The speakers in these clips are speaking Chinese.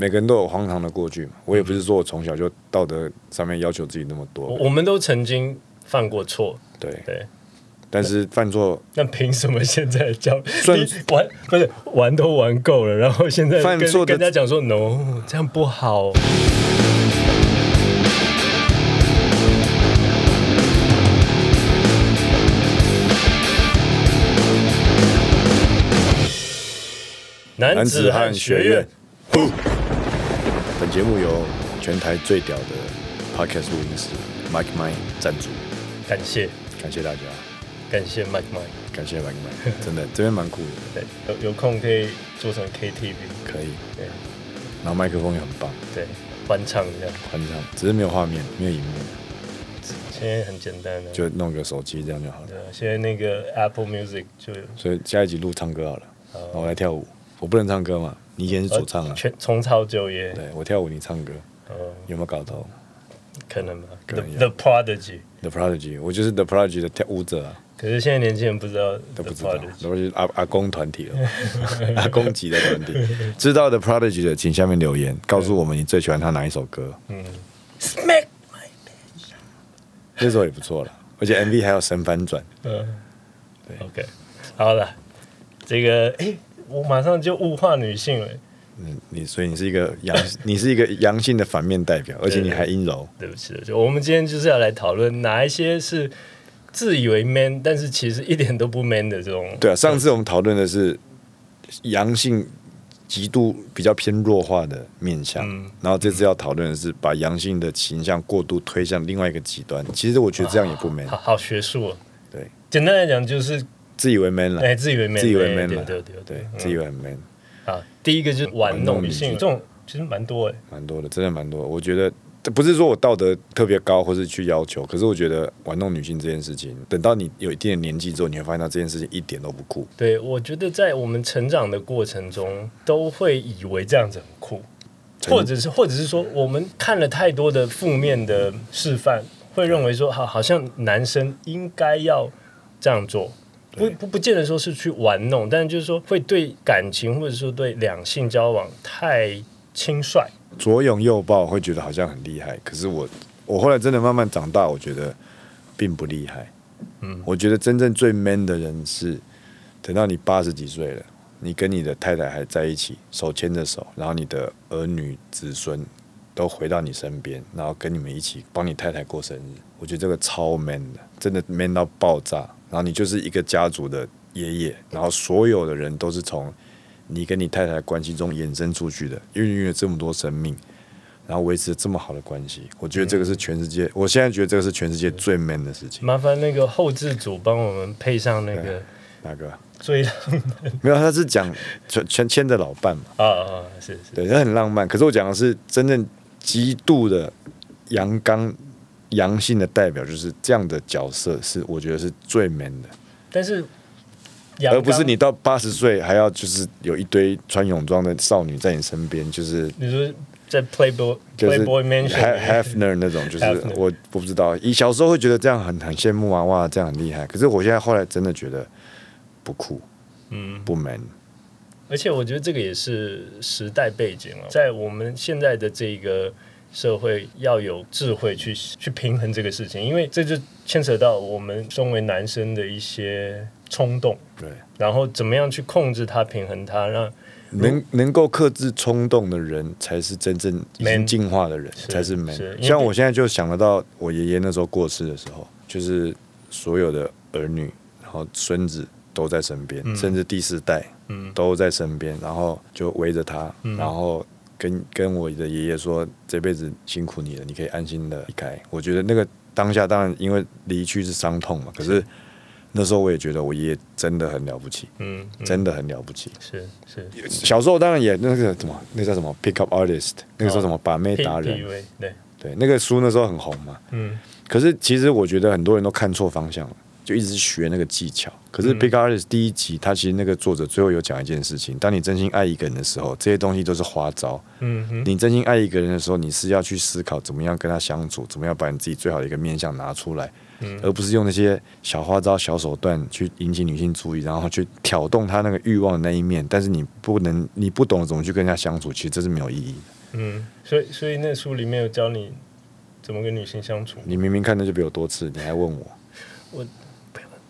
每个人都有荒唐的过去嘛。我也不是说我从小就道德上面要求自己那么多，我我们都曾经犯过错，对。对。但是犯错，那凭什么现在教算你玩不是玩都玩够了，然后现在跟犯错跟人家讲说 no，这样不好。男子汉学院，本节目由全台最屌的 Podcast 录音师 Mike Mine 赞助，感谢。感谢大家，感谢 Mike Mike，感谢 Mike Mine，真的这边蛮酷的，对，有有空可以做成 KTV，可以，对。然后麦克风也很棒，对，欢唱一样，欢唱，只是没有画面，没有荧幕，现在很简单的，就弄个手机这样就好了。对啊，现在那个 Apple Music 就有所以下一集录唱歌好了，然后我来跳舞，我不能唱歌嘛，你以前是主唱啊，全重操旧业，对我跳舞，你唱歌，嗯，有没有搞头可能吧可？The The Prodigy，？The Prodigy，我就是 The Prodigy 的跳舞者啊。可是现在年轻人不知道都不知道都是阿阿公团体了，阿公级的团体。知道的 Prodigy 的，请下面留言，告诉我们你最喜欢他哪一首歌。嗯，Smack，My，那首也不错了，而且 MV 还有神反转。嗯，对，OK，好了，这个哎，我马上就物化女性了，嗯，你所以你是一个阳，你是一个阳性的反面代表，而且你还阴柔。对不起，就我们今天就是要来讨论哪一些是自以为 man，但是其实一点都不 man 的这种，对啊，上次我们讨论的是阳性极度比较偏弱化的面相，嗯然后这次要讨论的是把阳性的形象过度推向另外一个极端。其实我觉得这样也不 man，好好学术哦。对，简单来讲就是，自以为 man 了，哎，自以为 man，自以为对 man 了，对对对自以为很 man。啊，第一个就是玩玩弄女性，性这种其实蛮多哎。蛮多的，真的蛮多的。我觉得这不是说我道德特别高，或是去要求，可是我觉得玩弄女性这件事情，等到你有一定的年纪之后，你会发现到这件事情一点都不酷。对，我觉得在我们成长的过程中，都会以为这样子很酷，或者是或者是说，我们看了太多的负面的示范，会认为说，好，好像男生应该要这样做。不不不见得说是去玩弄，但是就是说会对感情或者说对两性交往太轻率。左拥右抱会觉得好像很厉害，可是我我后来真的慢慢长大，我觉得并不厉害。嗯我觉得真正最 man 的人是等到你八十几岁了，你跟你的太太还在一起，手牵着手，然后你的儿女子孙都回到你身边，然后跟你们一起帮你太太过生日。我觉得这个超 man 的，真的 man 到爆炸。然后你就是一个家族的爷爷，然后所有的人都是从你跟你太太的关系中衍生出去的，孕育了这么多生命，然后维持了这么好的关系。我觉得这个是全世界，我现在觉得这个是全世界最 man 的事情。麻烦那个后置组帮我们配上那个哪个？最没有，他是讲全全牵着老伴嘛，啊啊，是是，对，他很浪漫。可是我讲的是真正极度的阳刚阳性的代表，就是这样的角色，是我觉得是最 man 的。但是而不是你到八十岁还要就是有一堆穿泳装的少女在你身边，就是你说在 Playboy 就是 Playboy Mansion Hefner 那种，就是我我不知道，以小时候会觉得这样很很羡慕啊，哇，这样很厉害。可是我现在后来真的觉得不酷，嗯，不 man。而且我觉得这个也是时代背景了，在我们现在的这个社会要有智慧去去平衡这个事情，因为这就牵扯到我们身为男生的一些冲动，对，然后怎么样去控制它、平衡它，让能能够克制冲动的人，才是真正已经进化的人，才是 man 是。像我现在就想得到，我爷爷那时候过世的时候，就是所有的儿女，然后孙子都在身边，甚至第四代嗯。都在身边，然后就围着他，嗯。然后跟跟我的爷爷说，这辈子辛苦你了，你可以安心的离开。我觉得那个当下，当然因为离去是伤痛嘛，可是那时候我也觉得我爷爷真的很了不起，嗯，嗯真的很了不起。是是小时候当然也那个什么，那叫什么 pick up artist，那个时候什么把妹达人，对，对，那个书那时候很红嘛。嗯可是其实我觉得很多人都看错方向了，就一直学那个技巧。可是《Big Artist》第一集，他其实那个作者最后有讲一件事情：当你真心爱一个人的时候，这些东西都是花招。嗯哼，你真心爱一个人的时候，你是要去思考怎么样跟他相处，怎么样把你自己最好的一个面相拿出来，而不是用那些小花招、小手段去引起女性注意，然后去挑动她那个欲望的那一面。但是你不能，你不懂怎么去跟人家相处，其实这是没有意义的。嗯，所以所以那书里面有教你怎么跟女性相处。你明明看的就比我多次，你还问我？我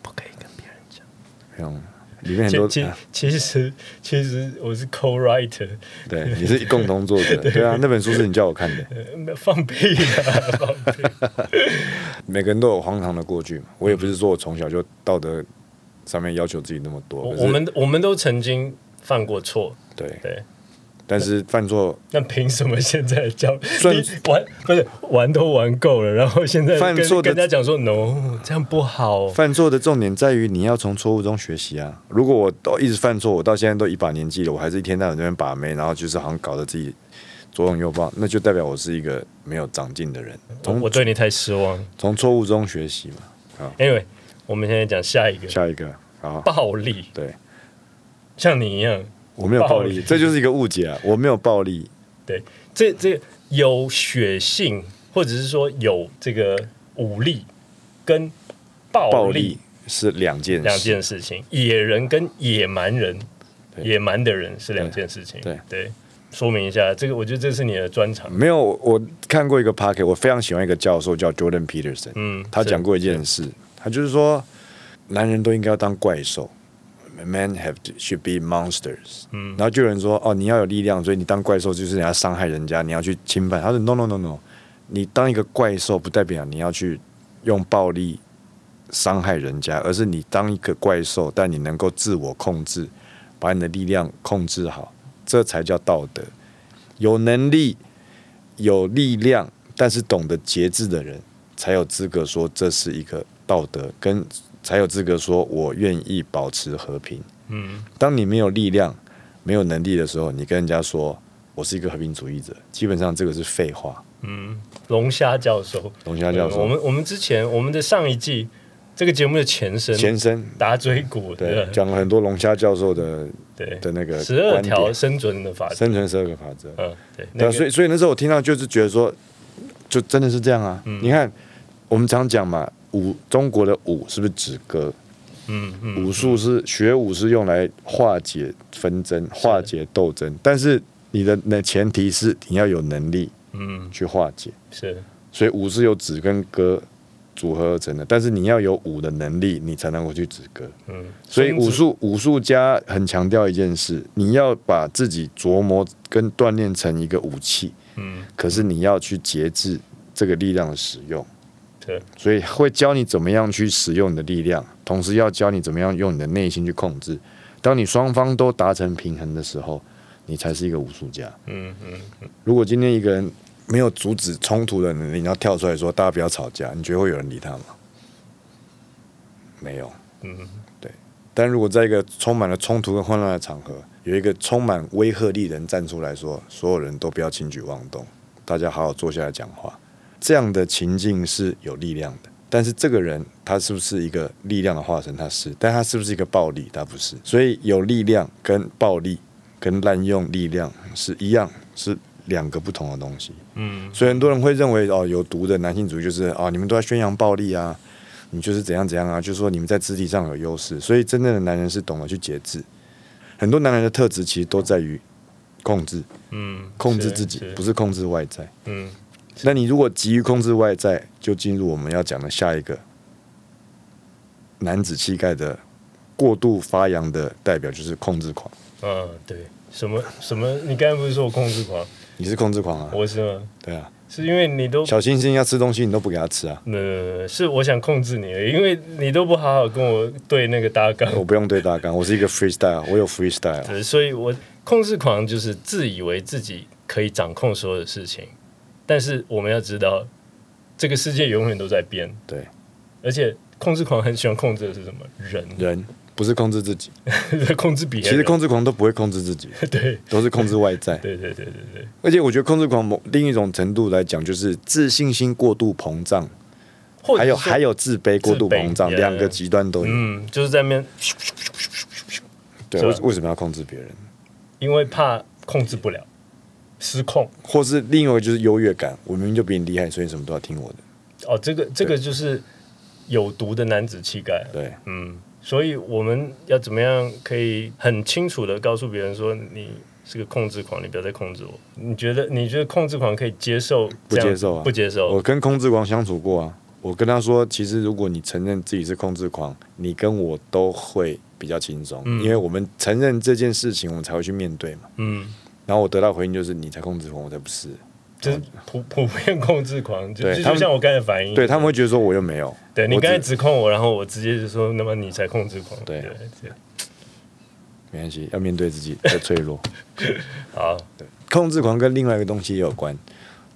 不可以跟别人讲。里面很多其其其实其实我是 co-writer，对，你是共同作者，对啊，那本书是你叫我看的。呃 放屁啊！放屁！每个人都有荒唐的过去嘛，我也不是说我从小就道德上面要求自己那么多。我我们我们都曾经犯过错，对，对。但是犯错那凭什么现在教算你玩不是玩都玩够了，然后现在跟犯错的跟人家讲说 no，这样不好。犯错的重点在于你要从错误中学习啊！如果我都一直犯错，我到现在都一把年纪了，我还是一天到晚在那边把妹，然后就是好像搞得自己左拥右抱，那就代表我是一个没有长进的人。我从我对你太失望。从错误中学习嘛。Anyway，我们现在讲下一个下一个，好，暴力，对像你一样，我没有暴 暴力力，这就是一个误解啊！我没有暴力，对这这有血性，或者是说有这个武力跟暴力暴力是两件事。两件事情，野人跟野蛮人，对野蛮的人是两件事情。对对，说明一下，这个我觉得这是你的专长。没有，我看过一个 p o c k e t 我非常喜欢一个教授叫 Jordan Peterson，嗯，他讲过一件事，他就是说，男人都应该要当怪兽，men have to should be monsters。嗯然后就有人说，哦，你要有力量，所以你当怪兽就是你要伤害人家，你要去侵犯。他说，no no no no，你当一个怪兽不代表你要去用暴力伤害人家，而是你当一个怪兽，但你能够自我控制，把你的力量控制好，这才叫道德。有能力、有力量，但是懂得节制的人，才有资格说这是一个道德，跟才有资格说我愿意保持和平。嗯。当你没有力量、没有能力的时候，你跟人家说我是一个和平主义者，基本上这个是废话。嗯，龙虾教授，龙虾教授。我们我们之前我们的上一季这个节目的前身前身。打嘴鼓，对对。讲了很多龙虾教授的对，的那个十二条生存的法则，生存十二个法则。嗯，对，那个所以所以那时候我听到就是觉得说，就真的是这样啊。嗯。你看，我们常讲嘛，武中国的武是不是止戈？嗯嗯，武术是学武是用来化解纷争、化解斗争，但是你的那前提是你要有能力嗯去化解。是所以武是由止跟戈组合而成的，但是你要有武的能力，你才能够去止戈。嗯，所以武术武术家很强调一件事：你要把自己琢磨跟锻炼成一个武器，嗯可是你要去节制这个力量的使用。对，所以会教你怎么样去使用你的力量，同时要教你怎么样用你的内心去控制。当你双方都达成平衡的时候，你才是一个武术家。嗯嗯如果今天一个人没有阻止冲突的能力，然后跳出来说大家不要吵架，你觉得会有人理他吗？没有。嗯对但如果在一个充满了冲突跟混乱的场合，有一个充满威吓力的人站出来说，所有人都不要轻举妄动，大家好好坐下来讲话，这样的情境是有力量的。但是这个人他是不是一个力量的化身？他是，但他是不是一个暴力？他不是。所以有力量跟暴力跟滥用力量是一样，是两个不同的东西。嗯所以很多人会认为哦，有毒的男性主义就是哦，你们都在宣扬暴力啊，你就是怎样怎样啊，就是说你们在肢体上有优势。所以真正的男人是懂得去节制。很多男人的特质其实都在于控制，嗯，控制自己，是不是控制外在。嗯那你如果急于控制外在，就进入我们要讲的下一个男子气概的过度发扬的代表，就是控制狂。嗯对，什么什么？你刚才不是说我控制狂？你是控制狂啊？我是吗？对啊，是因为你都小星星要吃东西，你都不给他吃啊。呃，是我想控制你而已，因为你都不好好跟我对那个大纲，我不用对大纲，我是一个 freestyle，我有 freestyle。对所以我控制狂就是自以为自己可以掌控所有的事情，但是我们要知道，这个世界永远都在变，对，而且控制狂很喜欢控制的是什么？人，人不是控制自己，控制别人。其实控制狂都不会控制自己，对都是控制外在。对对对对对，而且我觉得控制狂某另一种程度来讲，就是自信心过度膨胀，或还有还有自卑、过度膨胀，两个极端都有。嗯，就是在那边，对，为为什么要控制别人？因为怕控制不了，失控。或是另外一个就是优越感，我明明就比你厉害，所以你什么都要听我的。哦，这个这个就是有毒的男子气概。对，嗯，所以我们要怎么样可以很清楚的告诉别人说你是个控制狂，你不要再控制我。你觉得你觉得控制狂可以接受？不接受啊不接受。我跟控制狂相处过啊，我跟他说，其实如果你承认自己是控制狂，你跟我都会比较轻松，嗯因为我们承认这件事情，我们才会去面对嘛。嗯，然后我得到回应就是你才控制狂，我才不是。就是普 普遍控制狂，就对他们就就像我刚才反应，对他们会觉得说我又没有，对你刚才指控我，然后我直接就说，那么你才控制狂。对对，对没关系，要面对自己的脆弱。好，控制狂跟另外一个东西也有关，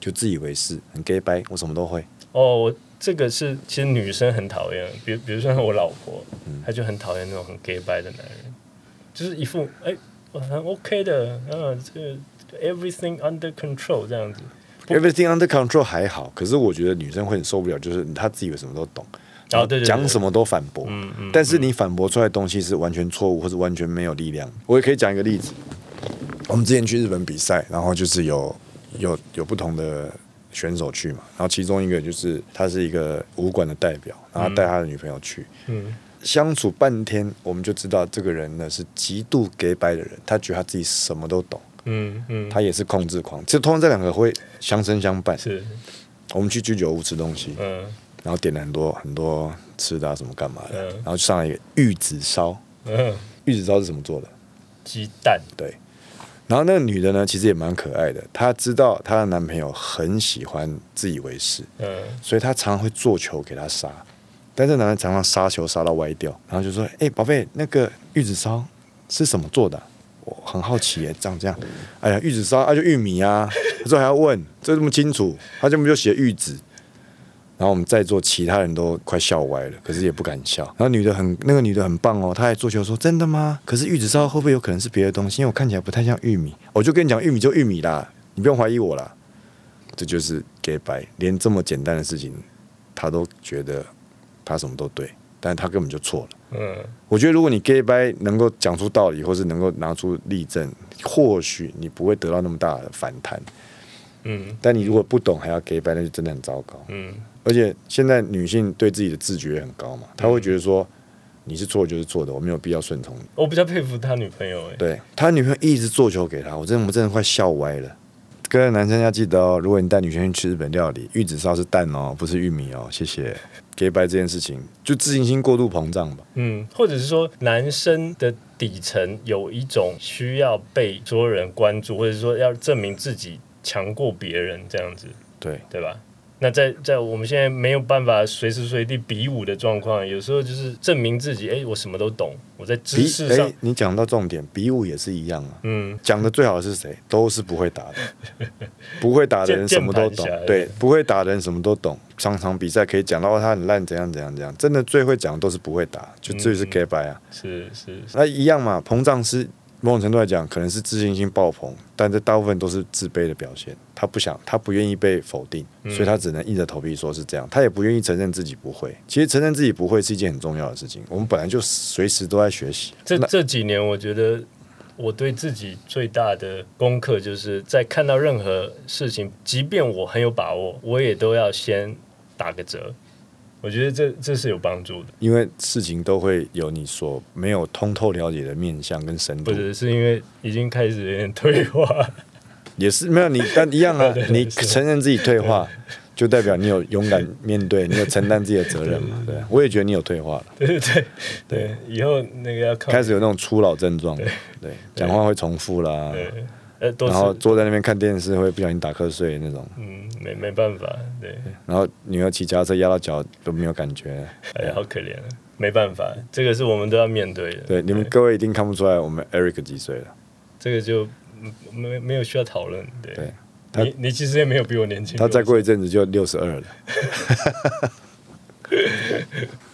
就自以为是，很 gay 掰，我什么都会。哦，我这个是其实女生很讨厌，比如比如说我老婆，嗯她就很讨厌那种很 gay 掰的男人，就是一副哎、我很 OK 的，嗯、这 everything under control 这样子。Everything under control 还好，可是我觉得女生会很受不了，就是她自以为什么都懂，然后讲什么都反驳，嗯嗯，但是你反驳出来的东西是完全错误，或是完全没有力量。我也可以讲一个例子，我们之前去日本比赛，然后就是有有有不同的选手去嘛，然后其中一个就是他是一个武馆的代表，然后带他的女朋友去，嗯相处半天，我们就知道这个人呢是极度 gay 掰的人，他觉得他自己什么都懂，嗯嗯，他也是控制狂，其实通常这两个会相生相伴。是。我们去居酒屋吃东西，嗯。然后点了很多很多吃的啊，什么干嘛的，嗯。然后就上来一个玉子烧，嗯，玉子烧是怎么做的？鸡蛋，对。然后那个女的呢，其实也蛮可爱的，她知道她的男朋友很喜欢自以为是，嗯。所以她常常会做球给他杀，但是男人常常杀球杀到歪掉，然后就说：“哎、宝贝，那个玉子烧是什么做的、我很好奇耶，这样这样，哎呀，玉子烧啊就玉米啊，他说还要问，这这么清楚，他这么就写玉子。然后我们在座其他人都快笑歪了，可是也不敢笑。然后女的很那个女的很棒哦，她还做球说真的吗？可是玉子烧会不会有可能是别的东西？因为我看起来不太像玉米。我就跟你讲，玉米就玉米啦，你不用怀疑我啦。这就是 gay 白，连这么简单的事情，他都觉得他什么都对，但他根本就错了。嗯我觉得如果你 gay 掰能够讲出道理，或是能够拿出例证，或许你不会得到那么大的反弹。嗯但你如果不懂还要 gay 掰，那就真的很糟糕。嗯而且现在女性对自己的自觉很高嘛，她会觉得说你是错就是错的，我没有必要顺从你。我比较佩服他女朋友哎，对他女朋友一直做球给他，我真的我真的快笑歪了。各位男生要记得哦，如果你带女生去吃日本料理，玉子烧是蛋哦，不是玉米哦，谢谢。gay 白这件事情，就自信心过度膨胀吧。嗯，或者是说男生的底层有一种需要被所有人关注，或者说要证明自己强过别人这样子，对，对吧？那在在我们现在没有办法随时随地比武的状况，有时候就是证明自己，哎、我什么都懂，我在知比识上哎，，你讲到重点，比武也是一样啊。嗯，讲的最好的是谁？都是不会打的，不会打的人什么都懂。对，不会打的人什么都懂。常场比赛可以讲到他很烂，怎样怎样怎样。真的最会讲的都是不会打，就这就是 gay 白啊。是是是，那一样嘛，膨胀是某种程度来讲，可能是自信心爆棚，但这大部分都是自卑的表现。他不想，他不愿意被否定，所以他只能硬着头皮说是这样。他也不愿意承认自己不会。其实承认自己不会是一件很重要的事情。我们本来就随时都在学习。这这几年我觉得。我对自己最大的功课，就是在看到任何事情，即便我很有把握，我也都要先打个折。我觉得这这是有帮助的。因为事情都会有你所没有通透了解的面向跟深度。不，是，是因为已经开始有点退化。也是没有你，但一样啊对 对。对你承认自己退化，就代表你有勇敢面对，你有承担自己的责任嘛？对，我也觉得你有退化了，对对对。对，以后那个要开始有那种初老症状，对，讲话会重复啦，对，呃，都然后坐在那边看电视会不小心打瞌睡那种，嗯，没没办法，对，然后女儿骑脚踏车压到脚都没有感觉。哎呀，好可怜啊，没办法，这个是我们都要面对的。对，你们各位一定看不出来我们 Eric 几岁了，这个就嗯没没有需要讨论。对，对他你你其实也没有比我年轻，他再过一阵子就六十二了。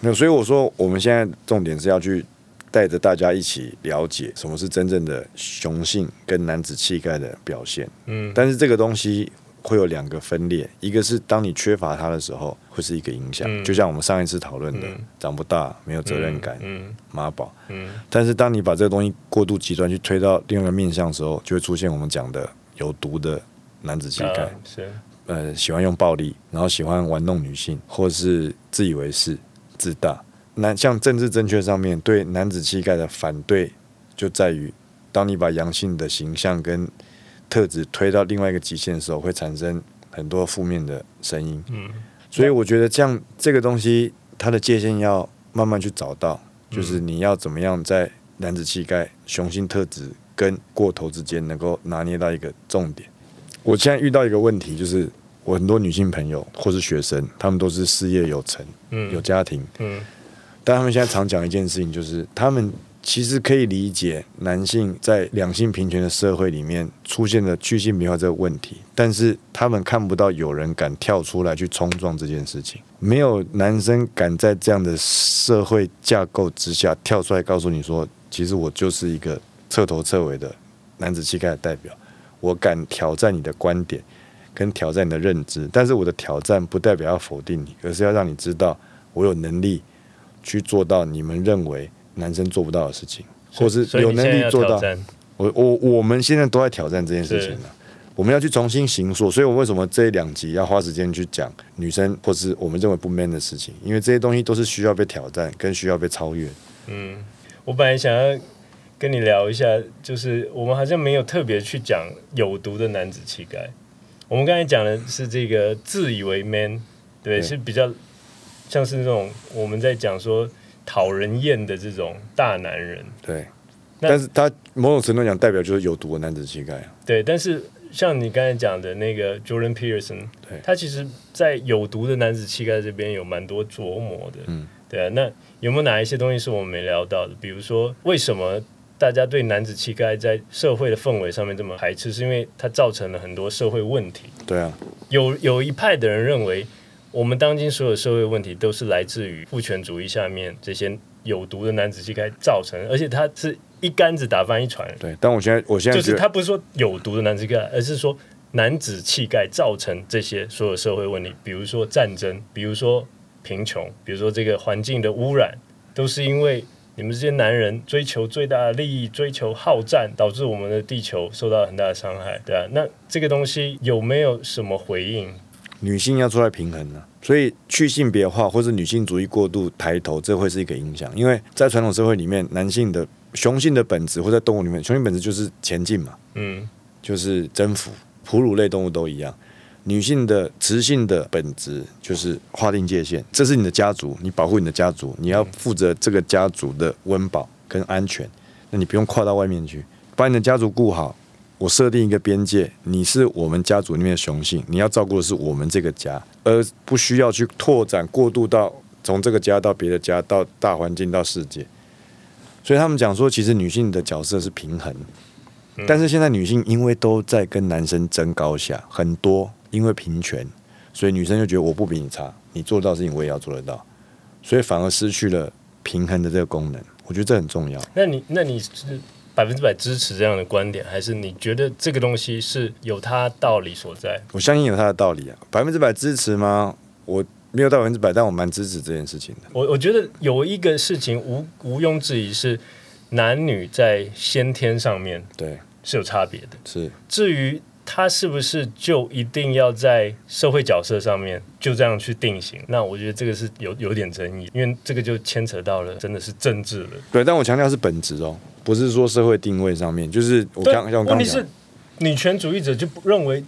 没有，所以我说我们现在重点是要去带着大家一起了解什么是真正的雄性跟男子气概的表现。嗯但是这个东西会有两个分裂，一个是当你缺乏它的时候，会是一个影响，嗯就像我们上一次讨论的，嗯长不大，没有责任感，嗯妈宝。嗯但是当你把这个东西过度极端去推到另外一个面向的时候，就会出现我们讲的有毒的男子气嗯，概。啊是呃，喜欢用暴力，然后喜欢玩弄女性，或是自以为是、自大。那像政治正确上面对男子气概的反对，就在于当你把阳性的形象跟特质推到另外一个极限的时候，会产生很多负面的声音。嗯所以我觉得这样这个东西，它的界限要慢慢去找到，就是你要怎么样在男子气概、雄性特质跟过头之间能够拿捏到一个重点。我现在遇到一个问题，就是我很多女性朋友或是学生，他们都是事业有成、嗯有家庭，嗯但他们现在常讲一件事情，就是他们其实可以理解男性在两性平权的社会里面出现的去性别化这个问题，但是他们看不到有人敢跳出来去冲撞这件事情，没有男生敢在这样的社会架构之下跳出来告诉你说，其实我就是一个彻头彻尾的男子气概的代表，我敢挑战你的观点。跟挑战你的认知，但是我的挑战不代表要否定你，而是要让你知道我有能力去做到你们认为男生做不到的事情，或是有能力做到。我我我们现在都在挑战这件事情了，我们要去重新形塑。所以我为什么这两集要花时间去讲女生或是我们认为不 man 的事情？因为这些东西都是需要被挑战，跟需要被超越。嗯，我本来想要跟你聊一下，就是我们好像没有特别去讲有毒的男子气概。我们刚才讲的是这个自以为 man，对，对是比较像是那种我们在讲说讨人厌的这种大男人，对，但是他某种程度讲代表就是有毒的男子气概啊。对。但是像你刚才讲的那个 Jordan Peterson，对他其实在有毒的男子气概这边有蛮多琢磨的，嗯，对啊。那有没有哪一些东西是我们没聊到的？比如说，为什么大家对男子气概在社会的氛围上面这么排斥？是因为它造成了很多社会问题。对啊，有有一派的人认为，我们当今所有社会问题都是来自于父权主义下面这些有毒的男子气概造成，而且它是一竿子打翻一船人。对。但我现在我现在就是他不是说有毒的男子气概，而是说男子气概造成这些所有社会问题，比如说战争，比如说贫穷，比如说这个环境的污染，都是因为你们这些男人追求最大的利益，追求好战，导致我们的地球受到很大的伤害，对啊，那这个东西有没有什么回应？女性要出来平衡呢、所以去性别化或是女性主义过度抬头，这会是一个影响。因为在传统社会里面，男性的雄性的本质或在动物里面，雄性本质就是前进嘛，嗯就是征服，哺乳类动物都一样。女性的雌性的本质就是划定界限，这是你的家族，你保护你的家族，你要负责这个家族的温饱跟安全，那你不用跨到外面去，把你的家族顾好。我设定一个边界，你是我们家族里面的雄性，你要照顾的是我们这个家，而不需要去拓展过渡到从这个家到别的家，到大环境到世界。所以他们讲说，其实女性的角色是平衡，但是现在女性因为都在跟男生争高下，很多因为平权，所以女生就觉得我不比你差，你做到的事情我也要做得到，所以反而失去了平衡的这个功能。我觉得这很重要。那你那你是百分之百支持这样的观点，还是你觉得这个东西是有它道理所在？我相信有它的道理啊，百分之百支持吗？我没有到百分之百，但我蛮支持这件事情的。我我觉得有一个事情无毋庸置疑是男女在先天上面对，是有差别的。是至于他是不是就一定要在社会角色上面就这样去定型，那我觉得这个是有有点争议，因为这个就牵扯到了真的是政治了。对，但我强调是本质哦，不是说社会定位上面，就是我刚问题是，女权主义者就不认为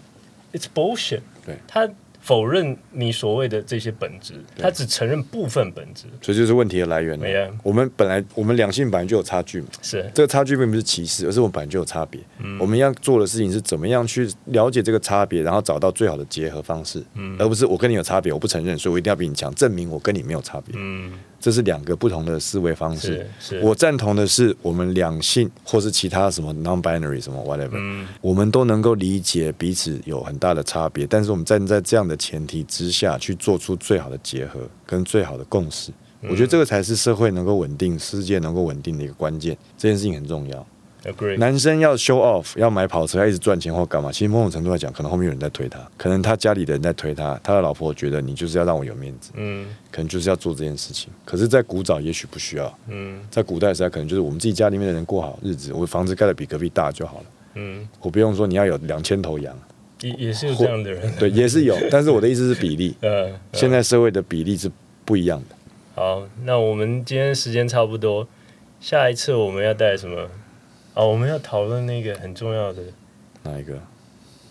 it's bullshit，对。他否认你所谓的这些本质，他只承认部分本质。所以就是问题的来源。了。我们本来我们两性本来就有差距嘛，是。这个差距并不是歧视，而是我们本来就有差别。嗯。我们要做的事情是怎么样去了解这个差别，然后找到最好的结合方式，嗯。而不是我跟你有差别，我不承认，所以我一定要比你强，证明我跟你没有差别。嗯，这是两个不同的思维方式我赞同的是，我们两性或是其他什么 non-binary 什么 whatever，、嗯我们都能够理解彼此有很大的差别，但是我们站在这样的前提之下去做出最好的结合跟最好的共识。嗯我觉得这个才是社会能够稳定、世界能够稳定的一个关键。这件事情很重要。agree，男生要 show off，要买跑车，要一直赚钱或干嘛？其实某种程度来讲，可能后面有人在推他，可能他家里的人在推他，他的老婆觉得你就是要让我有面子，嗯可能就是要做这件事情。可是，在古早也许不需要，嗯在古代时代可能就是我们自己家里面的人过好日子，我房子盖的比隔壁大就好了，嗯，我不用说你要有两千头羊，也也是有这样的人，对，也是有，但是我的意思是比例，呃，现在社会的比例是不一样的。好，那我们今天时间差不多，下一次我们要带什么？哦，我们要讨论那个很重要的哪一个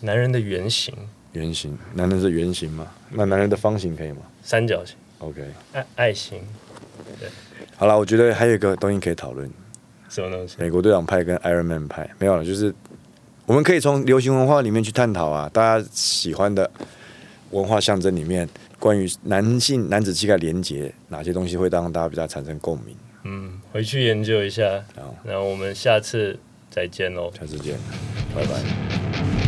男人的原型，圆形？男人是圆形吗？那男人的方形可以吗三角形、？OK，爱爱心，好了，我觉得还有一个东西可以讨论，什么东西？美国队长派跟 Iron Man 派没有了，就是我们可以从流行文化里面去探讨啊，大家喜欢的文化象征里面，关于男性男子气概连结哪些东西会让大家比较产生共鸣。嗯，回去研究一下。好，那我们下次再见喽。下次见，拜拜。